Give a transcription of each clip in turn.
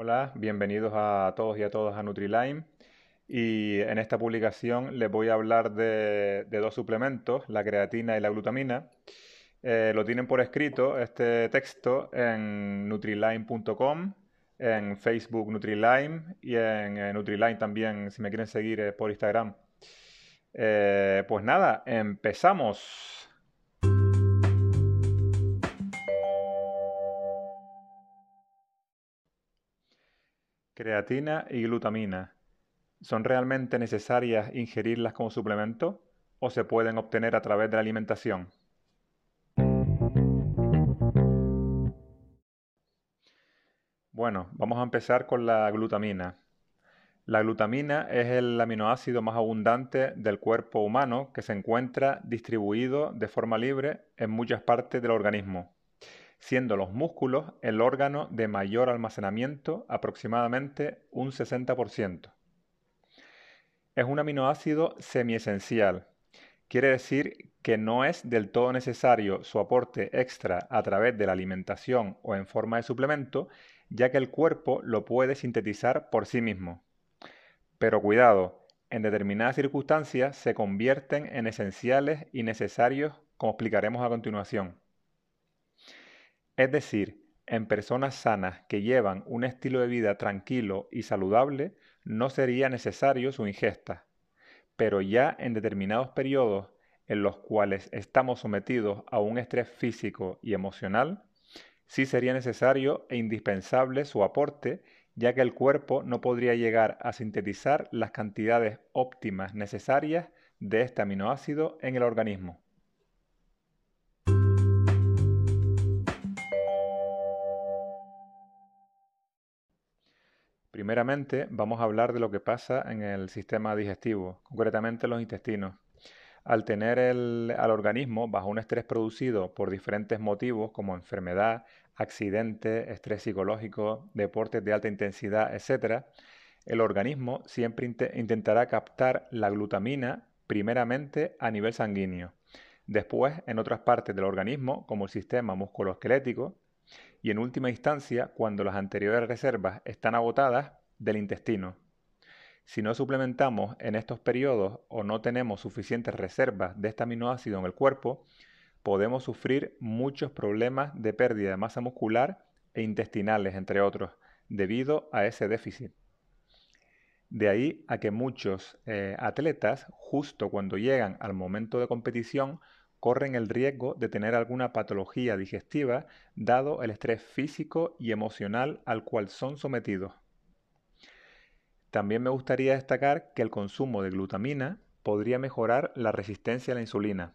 Hola, bienvenidos a todos y a todas a NutriLime. Y en esta publicación les voy a hablar de, dos suplementos, la creatina y la glutamina. Eh, lo tienen por escrito este texto en nutrilime.com, en Facebook NutriLime y en eh, NutriLime también, si me quieren seguir eh, por Instagram. pues nada, empezamos. Creatina y glutamina. ¿Son realmente necesarias ingerirlas como suplemento o se pueden obtener a través de la alimentación? Bueno, vamos a empezar con la glutamina. La glutamina es el aminoácido más abundante del cuerpo humano que se encuentra distribuido de forma libre en muchas partes del organismo siendo los músculos el órgano de mayor almacenamiento, aproximadamente un 60%. Es un aminoácido semiesencial. Quiere decir que no es del todo necesario su aporte extra a través de la alimentación o en forma de suplemento, ya que el cuerpo lo puede sintetizar por sí mismo. Pero cuidado, en determinadas circunstancias se convierten en esenciales y necesarios, como explicaremos a continuación. Es decir, en personas sanas que llevan un estilo de vida tranquilo y saludable, no sería necesario su ingesta. Pero ya en determinados periodos en los cuales estamos sometidos a un estrés físico y emocional, sí sería necesario e indispensable su aporte, ya que el cuerpo no podría llegar a sintetizar las cantidades óptimas necesarias de este aminoácido en el organismo. Primeramente vamos a hablar de lo que pasa en el sistema digestivo, concretamente los intestinos. Al tener al organismo bajo un estrés producido por diferentes motivos como enfermedad, accidente, estrés psicológico, deportes de alta intensidad, etc., el organismo siempre intentará captar la glutamina primeramente a nivel sanguíneo, después en otras partes del organismo como el sistema musculoesquelético y en última instancia, cuando las anteriores reservas están agotadas, del intestino. Si no suplementamos en estos periodos o no tenemos suficientes reservas de este aminoácido en el cuerpo, podemos sufrir muchos problemas de pérdida de masa muscular e intestinales, entre otros, debido a ese déficit. De ahí a que muchos eh, atletas, justo cuando llegan al momento de competición, corren el riesgo de tener alguna patología digestiva dado el estrés físico y emocional al cual son sometidos. También me gustaría destacar que el consumo de glutamina podría mejorar la resistencia a la insulina.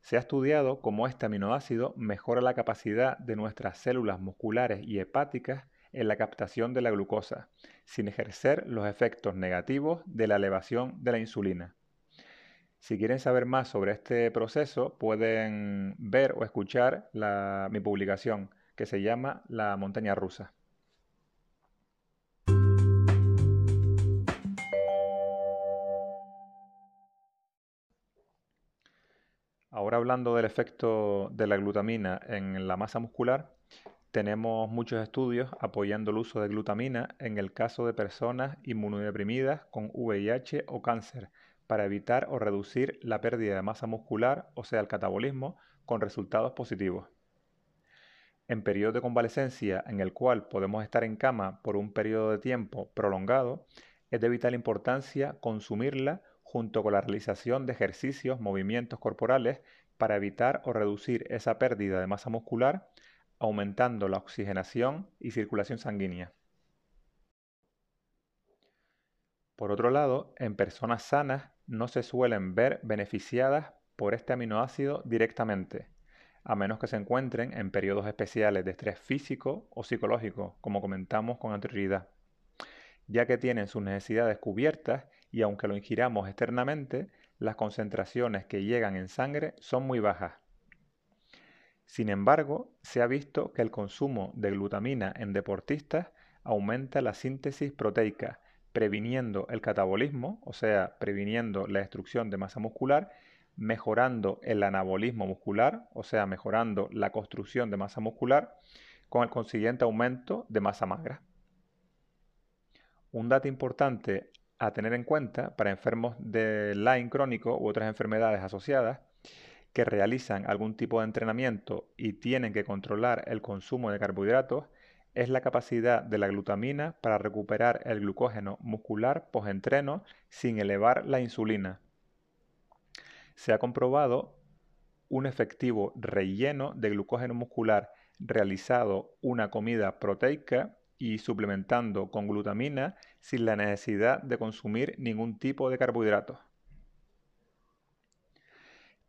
Se ha estudiado cómo este aminoácido mejora la capacidad de nuestras células musculares y hepáticas en la captación de la glucosa, sin ejercer los efectos negativos de la elevación de la insulina. Si quieren saber más sobre este proceso, pueden ver o escuchar mi publicación que se llama La montaña rusa. Ahora hablando del efecto de la glutamina en la masa muscular, tenemos muchos estudios apoyando el uso de glutamina en el caso de personas inmunodeprimidas con VIH o cáncer, para evitar o reducir la pérdida de masa muscular, o sea, el catabolismo, con resultados positivos. En periodo de convalecencia en el cual podemos estar en cama por un periodo de tiempo prolongado, es de vital importancia consumirla junto con la realización de ejercicios, movimientos corporales para evitar o reducir esa pérdida de masa muscular, aumentando la oxigenación y circulación sanguínea. Por otro lado, en personas sanas no se suelen ver beneficiadas por este aminoácido directamente, a menos que se encuentren en periodos especiales de estrés físico o psicológico, como comentamos con anterioridad, ya que tienen sus necesidades cubiertas y aunque lo ingiramos externamente, las concentraciones que llegan en sangre son muy bajas. Sin embargo, se ha visto que el consumo de glutamina en deportistas aumenta la síntesis proteica previniendo el catabolismo, o sea, previniendo la destrucción de masa muscular, mejorando el anabolismo muscular, o sea, mejorando la construcción de masa muscular, con el consiguiente aumento de masa magra. Un dato importante a tener en cuenta para enfermos de Lyme crónico u otras enfermedades asociadas que realizan algún tipo de entrenamiento y tienen que controlar el consumo de carbohidratos es la capacidad de la glutamina para recuperar el glucógeno muscular post-entreno sin elevar la insulina. Se ha comprobado un efectivo relleno de glucógeno muscular realizado una comida proteica y suplementando con glutamina sin la necesidad de consumir ningún tipo de carbohidratos.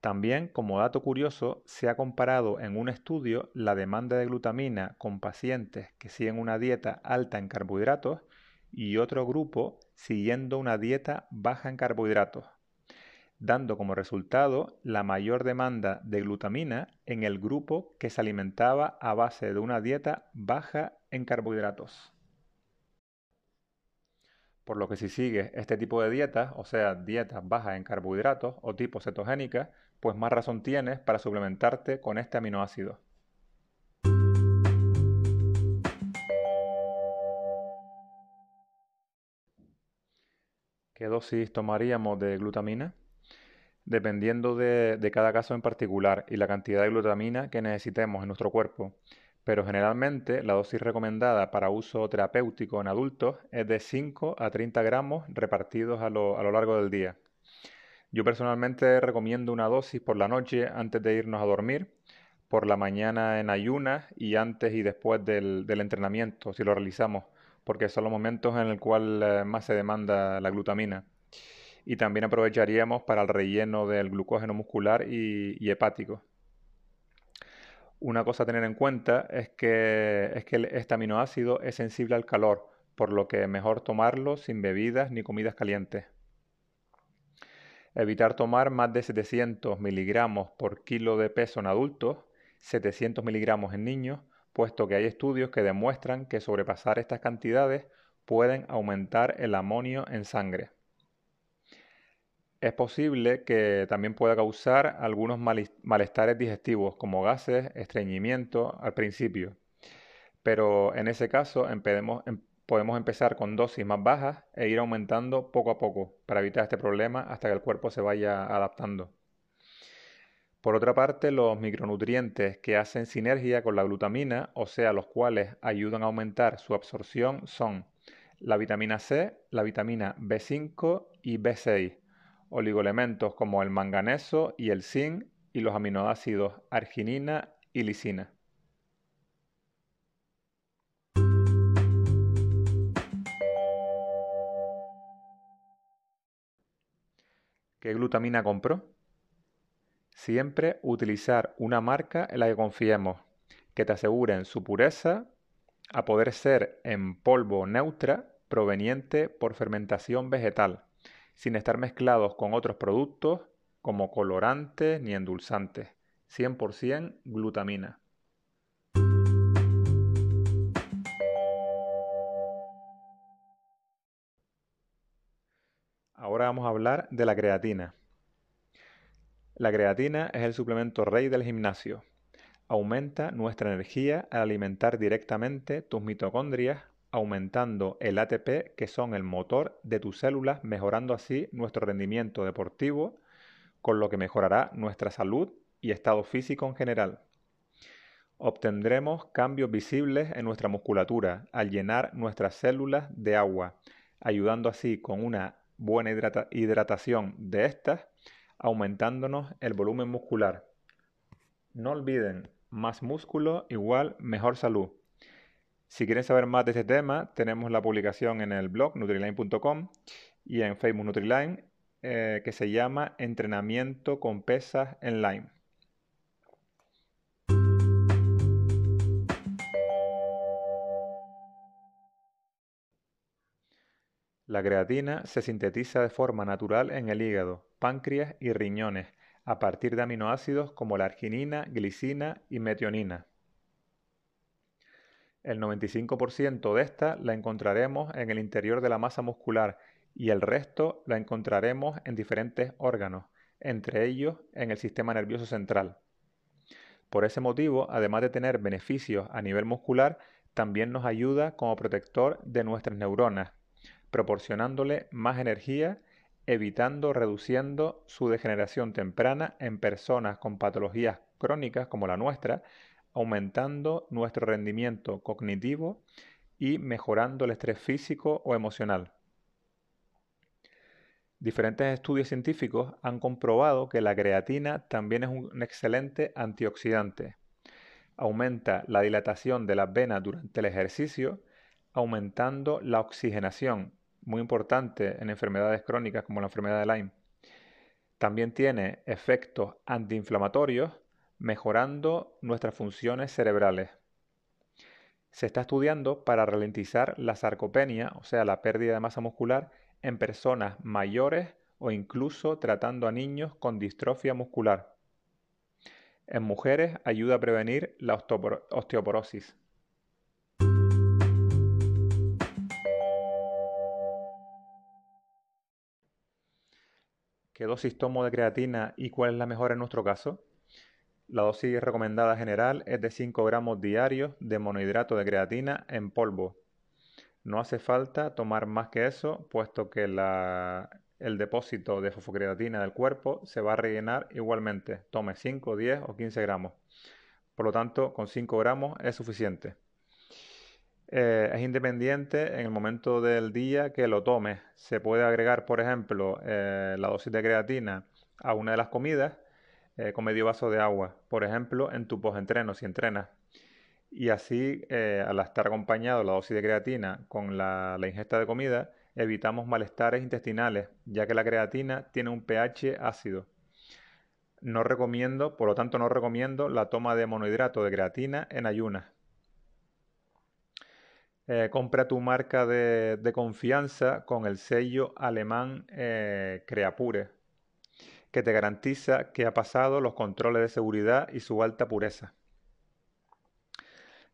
También, como dato curioso, se ha comparado en un estudio la demanda de glutamina con pacientes que siguen una dieta alta en carbohidratos y otro grupo siguiendo una dieta baja en carbohidratos, dando como resultado la mayor demanda de glutamina en el grupo que se alimentaba a base de una dieta baja en carbohidratos. Por lo que si sigues este tipo de dietas, o sea, dietas bajas en carbohidratos o tipo cetogénica, pues más razón tienes para suplementarte con este aminoácido. ¿Qué dosis tomaríamos de glutamina? Dependiendo de, de, cada caso en particular y la cantidad de glutamina que necesitemos en nuestro cuerpo. Pero generalmente la dosis recomendada para uso terapéutico en adultos es de 5 a 30 gramos repartidos a lo, a lo largo del día. Yo personalmente recomiendo una dosis por la noche antes de irnos a dormir, por la mañana en ayunas y antes y después del, entrenamiento, si lo realizamos, porque son los momentos en el cual eh, más se demanda la glutamina. Y también aprovecharíamos para el relleno del glucógeno muscular y, hepático. Una cosa a tener en cuenta es que, es que este aminoácido es sensible al calor, por lo que mejor tomarlo sin bebidas ni comidas calientes. Evitar tomar más de 700 miligramos por kilo de peso en adultos, 700 miligramos en niños, puesto que hay estudios que demuestran que sobrepasar estas cantidades pueden aumentar el amonio en sangre. Es posible que también pueda causar algunos malestares digestivos como gases, estreñimiento al principio, pero en ese caso empecemos, podemos empezar con dosis más bajas e ir aumentando poco a poco para evitar este problema hasta que el cuerpo se vaya adaptando. Por otra parte, los micronutrientes que hacen sinergia con la glutamina, o sea, los cuales ayudan a aumentar su absorción, son la vitamina C, la vitamina B5 y B6, oligoelementos como el manganeso y el zinc y los aminoácidos arginina y lisina. ¿Qué glutamina compró? Siempre utilizar una marca en la que confiemos, que te aseguren su pureza, a poder ser en polvo neutra proveniente por fermentación vegetal, sin estar mezclados con otros productos como colorantes ni endulzantes. 100% glutamina. Ahora vamos a hablar de la creatina. La creatina es el suplemento rey del gimnasio. Aumenta nuestra energía al alimentar directamente tus mitocondrias, aumentando el ATP, que son el motor de tus células, mejorando así nuestro rendimiento deportivo, con lo que mejorará nuestra salud y estado físico en general. Obtendremos cambios visibles en nuestra musculatura al llenar nuestras células de agua, ayudando así con una buena hidratación de estas, aumentándonos el volumen muscular. No olviden, más músculo igual mejor salud. Si quieren saber más de este tema, tenemos la publicación en el blog nutriline.com y en Facebook Nutriline eh, que se llama Entrenamiento con pesas en Line. La creatina se sintetiza de forma natural en el hígado, páncreas y riñones a partir de aminoácidos como la arginina, glicina y metionina. El 95% de esta la encontraremos en el interior de la masa muscular y el resto la encontraremos en diferentes órganos, entre ellos en el sistema nervioso central. Por ese motivo, además de tener beneficios a nivel muscular, también nos ayuda como protector de nuestras neuronas, proporcionándole más energía, evitando reduciendo su degeneración temprana en personas con patologías crónicas como la nuestra, aumentando nuestro rendimiento cognitivo y mejorando el estrés físico o emocional. Diferentes estudios científicos han comprobado que la creatina también es un excelente antioxidante. Aumenta la dilatación de las venas durante el ejercicio, aumentando la oxigenación, muy importante en enfermedades crónicas como la enfermedad de Lyme. También tiene efectos antiinflamatorios, mejorando nuestras funciones cerebrales. Se está estudiando para ralentizar la sarcopenia, o sea, la pérdida de masa muscular, en personas mayores o incluso tratando a niños con distrofia muscular. En mujeres ayuda a prevenir la osteoporosis. ¿Qué dosis tomo de creatina y cuál es la mejor en nuestro caso? La dosis recomendada general es de 5 gramos diarios de monohidrato de creatina en polvo no hace falta tomar más que eso, puesto que el depósito de fosfocreatina del cuerpo se va a rellenar igualmente. Tome 5, 10 o 15 gramos. Por lo tanto, con 5 gramos es suficiente. Eh, es independiente en el momento del día que lo tome. Se puede agregar, por ejemplo, eh, la dosis de creatina a una de las comidas eh, con medio vaso de agua. Por ejemplo, en tu post-entreno, si entrenas y así al estar acompañado la dosis de creatina con la, ingesta de comida evitamos malestares intestinales ya que la creatina tiene un pH ácido. No recomiendo, por lo tanto no recomiendo la toma de monohidrato de creatina en ayunas. Eh, compra tu marca de, confianza con el sello alemán eh, Creapure, que te garantiza que ha pasado los controles de seguridad y su alta pureza.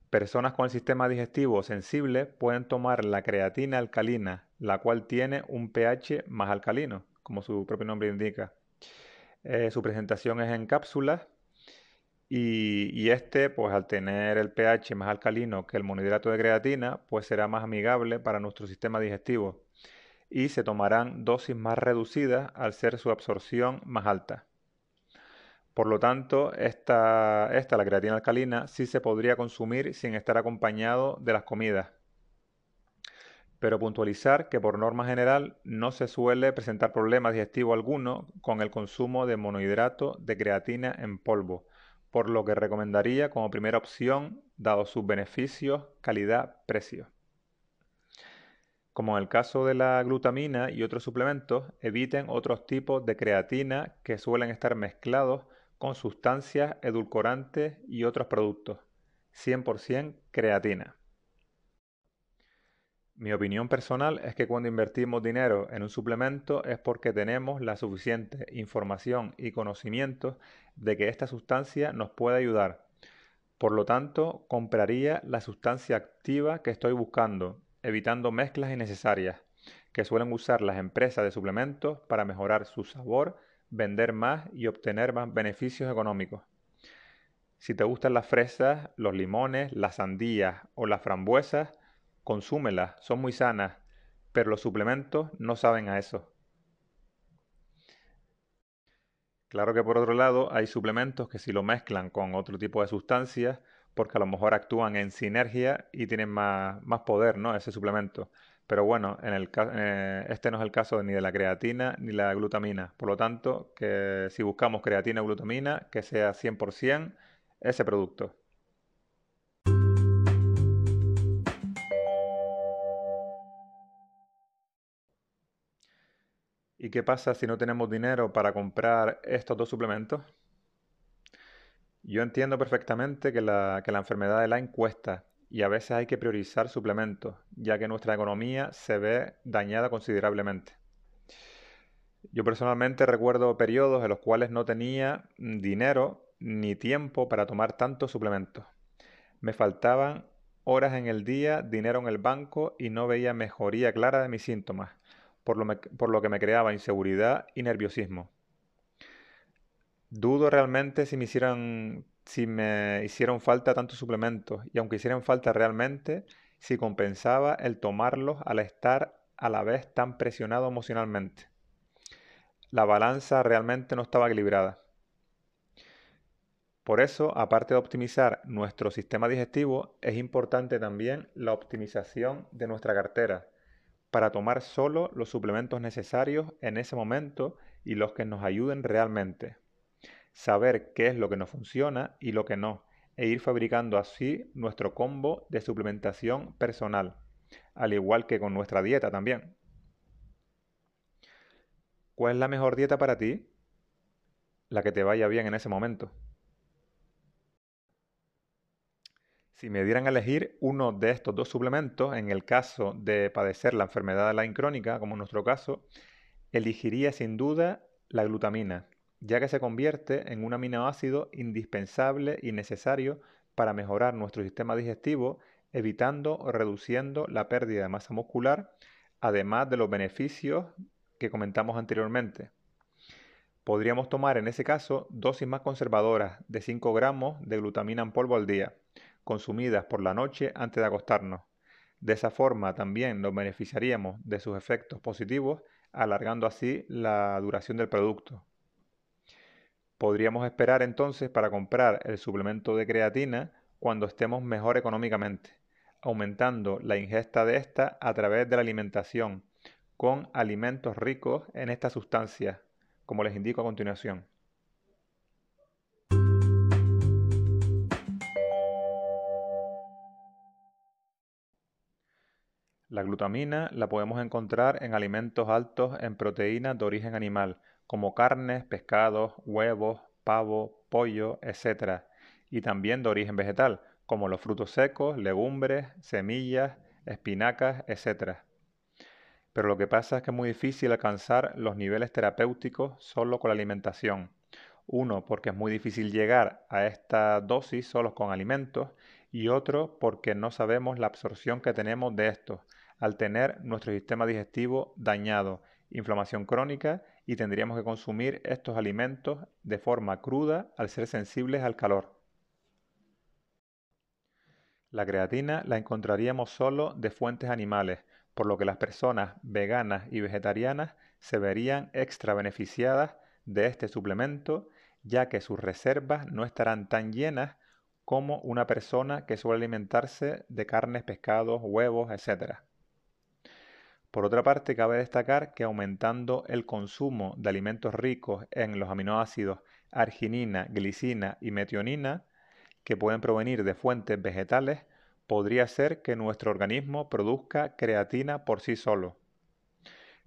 Personas con el sistema digestivo sensible pueden tomar la creatina alcalina, la cual tiene un pH más alcalino, como su propio nombre indica. Eh, su presentación es en cápsulas y, este, pues al tener el pH más alcalino que el monohidrato de creatina, pues será más amigable para nuestro sistema digestivo y se tomarán dosis más reducidas al ser su absorción más alta. Por lo tanto, esta, esta, la creatina alcalina, sí se podría consumir sin estar acompañado de las comidas. Pero puntualizar que por norma general no se suele presentar problema digestivo alguno con el consumo de monohidrato de creatina en polvo, por lo que recomendaría como primera opción, dado sus beneficios, calidad, precio. Como en el caso de la glutamina y otros suplementos, eviten otros tipos de creatina que suelen estar mezclados con sustancias edulcorantes y otros productos. 100% creatina. Mi opinión personal es que cuando invertimos dinero en un suplemento es porque tenemos la suficiente información y conocimiento de que esta sustancia nos puede ayudar. Por lo tanto, compraría la sustancia activa que estoy buscando, evitando mezclas innecesarias que suelen usar las empresas de suplementos para mejorar su sabor, vender más y obtener más beneficios económicos. Si te gustan las fresas, los limones, las sandías o las frambuesas, consúmelas, son muy sanas, pero los suplementos no saben a eso. Claro que por otro lado hay suplementos que si lo mezclan con otro tipo de sustancias, porque a lo mejor actúan en sinergia y tienen más, más poder, ¿no? Ese suplemento. Pero bueno, en el, eh, este no es el caso ni de la creatina ni la glutamina. Por lo tanto, que si buscamos creatina o glutamina, que sea 100% ese producto. ¿Y qué pasa si no tenemos dinero para comprar estos dos suplementos? Yo entiendo perfectamente que la, enfermedad de Lyme cuesta y a veces hay que priorizar suplementos, ya que nuestra economía se ve dañada considerablemente. Yo personalmente recuerdo periodos en los cuales no tenía dinero ni tiempo para tomar tantos suplementos. Me faltaban horas en el día, dinero en el banco y no veía mejoría clara de mis síntomas, por lo, que me creaba inseguridad y nerviosismo. Dudo realmente si me hicieran si me hicieron falta tantos suplementos y aunque hicieran falta realmente, si compensaba el tomarlos al estar a la vez tan presionado emocionalmente. La balanza realmente no estaba equilibrada. Por eso, aparte de optimizar nuestro sistema digestivo, es importante también la optimización de nuestra cartera para tomar solo los suplementos necesarios en ese momento y los que nos ayuden realmente. Saber qué es lo que nos funciona y lo que no, e ir fabricando así nuestro combo de suplementación personal, al igual que con nuestra dieta también. ¿Cuál es la mejor dieta para ti? La que te vaya bien en ese momento. Si me dieran a elegir uno de estos dos suplementos, en el caso de padecer la enfermedad de la incrónica, como en nuestro caso, elegiría sin duda la glutamina, ya que se convierte en un aminoácido indispensable y necesario para mejorar nuestro sistema digestivo, evitando o reduciendo la pérdida de masa muscular, además de los beneficios que comentamos anteriormente. Podríamos tomar en ese caso dosis más conservadoras de 5 gramos de glutamina en polvo al día, consumidas por la noche antes de acostarnos. De esa forma también nos beneficiaríamos de sus efectos positivos, alargando así la duración del producto. Podríamos esperar entonces para comprar el suplemento de creatina cuando estemos mejor económicamente, aumentando la ingesta de esta a través de la alimentación, con alimentos ricos en esta sustancia, como les indico a continuación. La glutamina la podemos encontrar en alimentos altos en proteínas de origen animal, como carnes, pescados, huevos, pavo, pollo, etc. Y también de origen vegetal, como los frutos secos, legumbres, semillas, espinacas, etc. Pero lo que pasa es que es muy difícil alcanzar los niveles terapéuticos solo con la alimentación. Uno, porque es muy difícil llegar a esta dosis solo con alimentos y otro, porque no sabemos la absorción que tenemos de estos, al tener nuestro sistema digestivo dañado, inflamación crónica y tendríamos que consumir estos alimentos de forma cruda al ser sensibles al calor. La creatina la encontraríamos solo de fuentes animales, por lo que las personas veganas y vegetarianas se verían extra beneficiadas de este suplemento, ya que sus reservas no estarán tan llenas como una persona que suele alimentarse de carnes, pescados, huevos, etc. Por otra parte, cabe destacar que aumentando el consumo de alimentos ricos en los aminoácidos arginina, glicina y metionina, que pueden provenir de fuentes vegetales, podría ser que nuestro organismo produzca creatina por sí solo.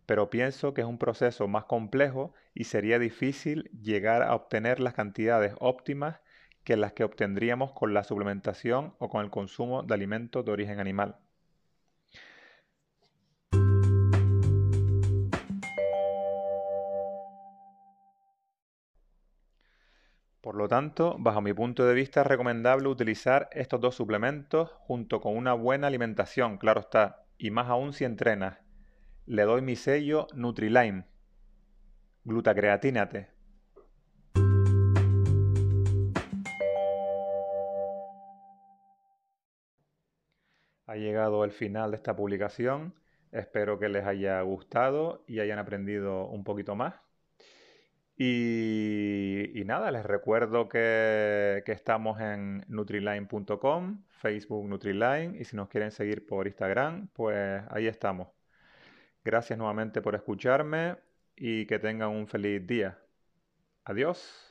Pero pienso que es un proceso más complejo y sería difícil llegar a obtener las cantidades óptimas que las que obtendríamos con la suplementación o con el consumo de alimentos de origen animal. Por lo tanto, bajo mi punto de vista es recomendable utilizar estos dos suplementos junto con una buena alimentación, claro está, y más aún si entrenas. Le doy mi sello Nutrilime. Glutacreatínate. Ha llegado el final de esta publicación. Espero que les haya gustado y hayan aprendido un poquito más. Y, nada, les recuerdo que, que estamos en nutriline.com, Facebook Nutriline, y si nos quieren seguir por Instagram, pues ahí estamos. Gracias nuevamente por escucharme y que tengan un feliz día. Adiós.